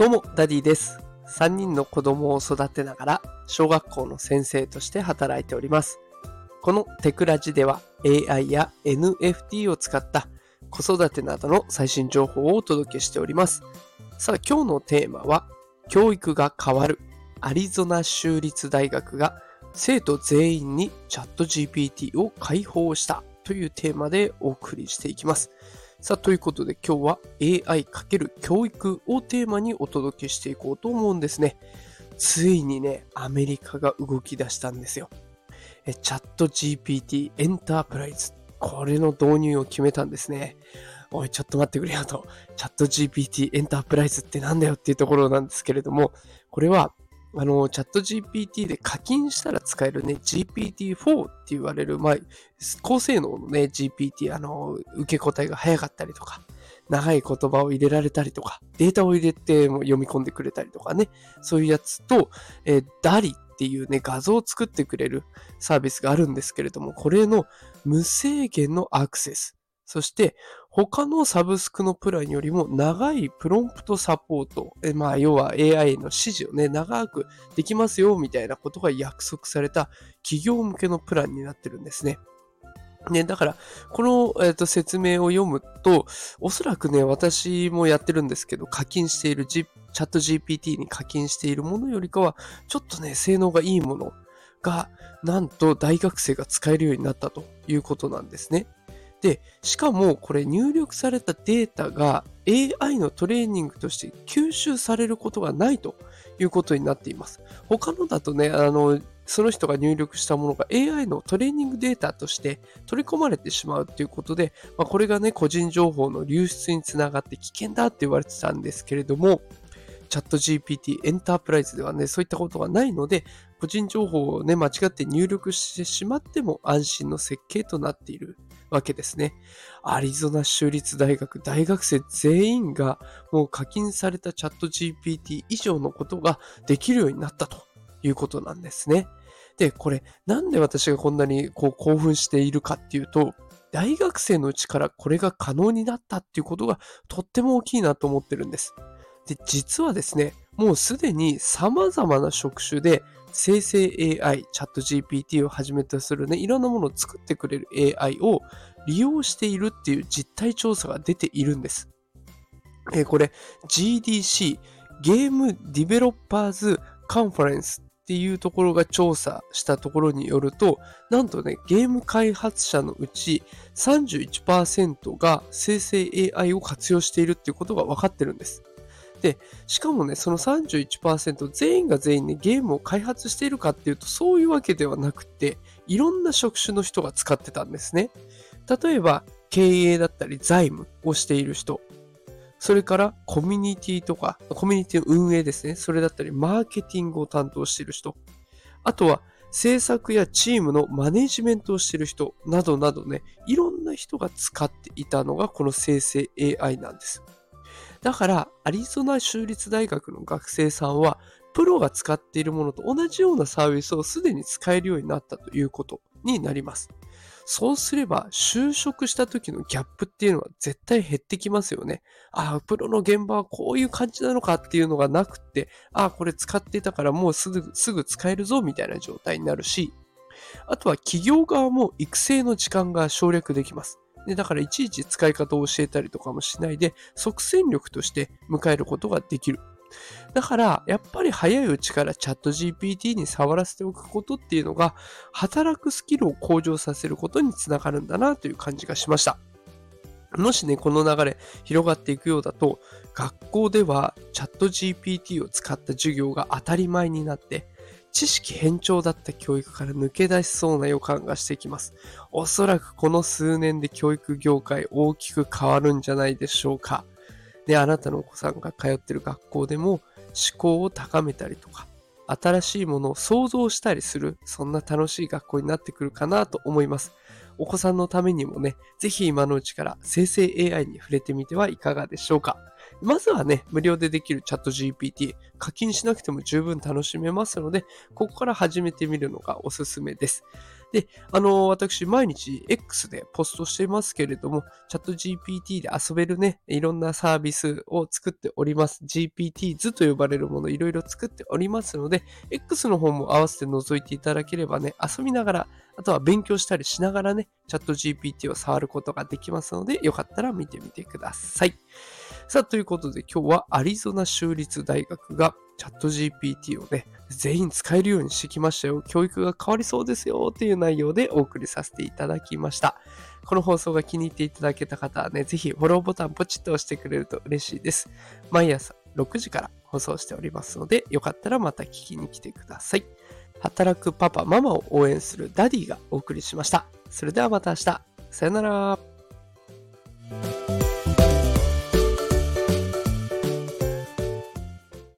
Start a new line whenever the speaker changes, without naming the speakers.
どうも、ダディです。3人の子供を育てながら、小学校の先生として働いております。このテクラジでは AI や NFT を使った子育てなどの最新情報をお届けしております。さあ、今日のテーマは、教育が変わる。アリゾナ州立大学が生徒全員にチャット GPT を開放したというテーマでお送りしていきます。さあ、ということで今日は AI× 教育をテーマにお届けしていこうと思うんですね。ついにね、アメリカが動き出したんですよ。えチャット GPT エンタープライズ。これの導入を決めたんですね。おい、ちょっと待ってくれよと。チャット GPT エンタープライズってなんだよっていうところなんですけれども、これはあの、チャット GPT で課金したら使えるね、GPT-4 って言われる、まあ、高性能のね、GPT、あの、受け答えが早かったりとか、長い言葉を入れられたりとか、データを入れて読み込んでくれたりとかね、そういうやつと、えー、DALI っていうね、画像を作ってくれるサービスがあるんですけれども、これの無制限のアクセス、そして、他のサブスクのプランよりも長いプロンプトサポート、えまあ、要は AI の指示をね、長くできますよ、みたいなことが約束された企業向けのプランになってるんですね。ね、だから、この、えーと、説明を読むと、おそらくね、私もやってるんですけど、課金している、G、チャット GPT に課金しているものよりかは、ちょっとね、性能がいいものが、なんと大学生が使えるようになったということなんですね。で、しかもこれ入力されたデータが AI のトレーニングとして吸収されることがないということになっています。他のだとね、あの、その人が入力したものが AI のトレーニングデータとして取り込まれてしまうということで、まあ、これがね、個人情報の流出につながって危険だって言われてたんですけれども、チャット GPT エンタープライズではね、そういったことがないので、個人情報をね、間違って入力してしまっても安心の設計となっているわけですね。アリゾナ州立大学、大学生全員がもう課金されたチャット GPT 以上のことができるようになったということなんですね。で、これ、なんで私がこんなにこう興奮しているかっていうと、大学生のうちからこれが可能になったっていうことがとっても大きいなと思ってるんです。で、実はですね、もうすでに様々な職種で生成 AI、チャット GPT をはじめとするね、いろんなものを作ってくれる AI を利用しているっていう実態調査が出ているんです。えー、これ GDC、ゲームディベロッパーズカンファレンスっていうところが調査したところによると、なんとね、ゲーム開発者のうち31%が生成 AI を活用しているっていうことが分かってるんです。で、しかもね、その31%全員が全員ね、ゲームを開発しているかっていうと、そういうわけではなくて、いろんな職種の人が使ってたんですね。例えば、経営だったり財務をしている人。それからコミュニティとか、コミュニティの運営ですね。それだったり、マーケティングを担当している人。あとは、制作やチームのマネジメントをしている人などなどね、いろんな人が使っていたのがこの生成 AI なんです。だから、アリゾナ州立大学の学生さんは、プロが使っているものと同じようなサービスをすでに使えるようになったということになります。そうすれば、就職した時のギャップっていうのは絶対減ってきますよね。ああ、プロの現場はこういう感じなのかっていうのがなくって、ああ、これ使ってたからもうすぐ、すぐ使えるぞみたいな状態になるし、あとは企業側も育成の時間が省略できます。でだからいちいち使い方を教えたりとかもしないで、即戦力として迎えることができる。だから、やっぱり早いうちからチャット GPT に触らせておくことっていうのが、働くスキルを向上させることにつながるんだなという感じがしました。もしね、この流れ広がっていくようだと、学校ではチャット GPT を使った授業が当たり前になって、知識偏重だった教育から抜け出しそうな予感がしてきます。おそらくこの数年で教育業界大きく変わるんじゃないでしょうか。で、あなたのお子さんが通ってる学校でも思考を高めたりとか、新しいものを想像したりする、そんな楽しい学校になってくるかなと思います。お子さんのためにもね、ぜひ今のうちから生成 AI に触れてみてはいかがでしょうか。まずはね、無料でできるチャット GPT、課金しなくても十分楽しめますので、ここから始めてみるのがおすすめです。で、あの、私、毎日 X でポストしてますけれども、チャット GPT で遊べるね、いろんなサービスを作っております。GPT 図と呼ばれるものいろいろ作っておりますので、X の方も合わせて覗いていただければね、遊びながら、あとは勉強したりしながらね、チャット GPT を触ることができますので、よかったら見てみてください。さあ、ということで今日はアリゾナ州立大学がチャット GPT をね、全員使えるようにしてきましたよ。教育が変わりそうですよっていう内容でお送りさせていただきました。この放送が気に入っていただけた方はね、ぜひフォローボタンポチッと押してくれると嬉しいです。毎朝6時から放送しておりますので、よかったらまた聞きに来てください。働くパパ、ママを応援するダディがお送りしました。それではまた明日。さよなら。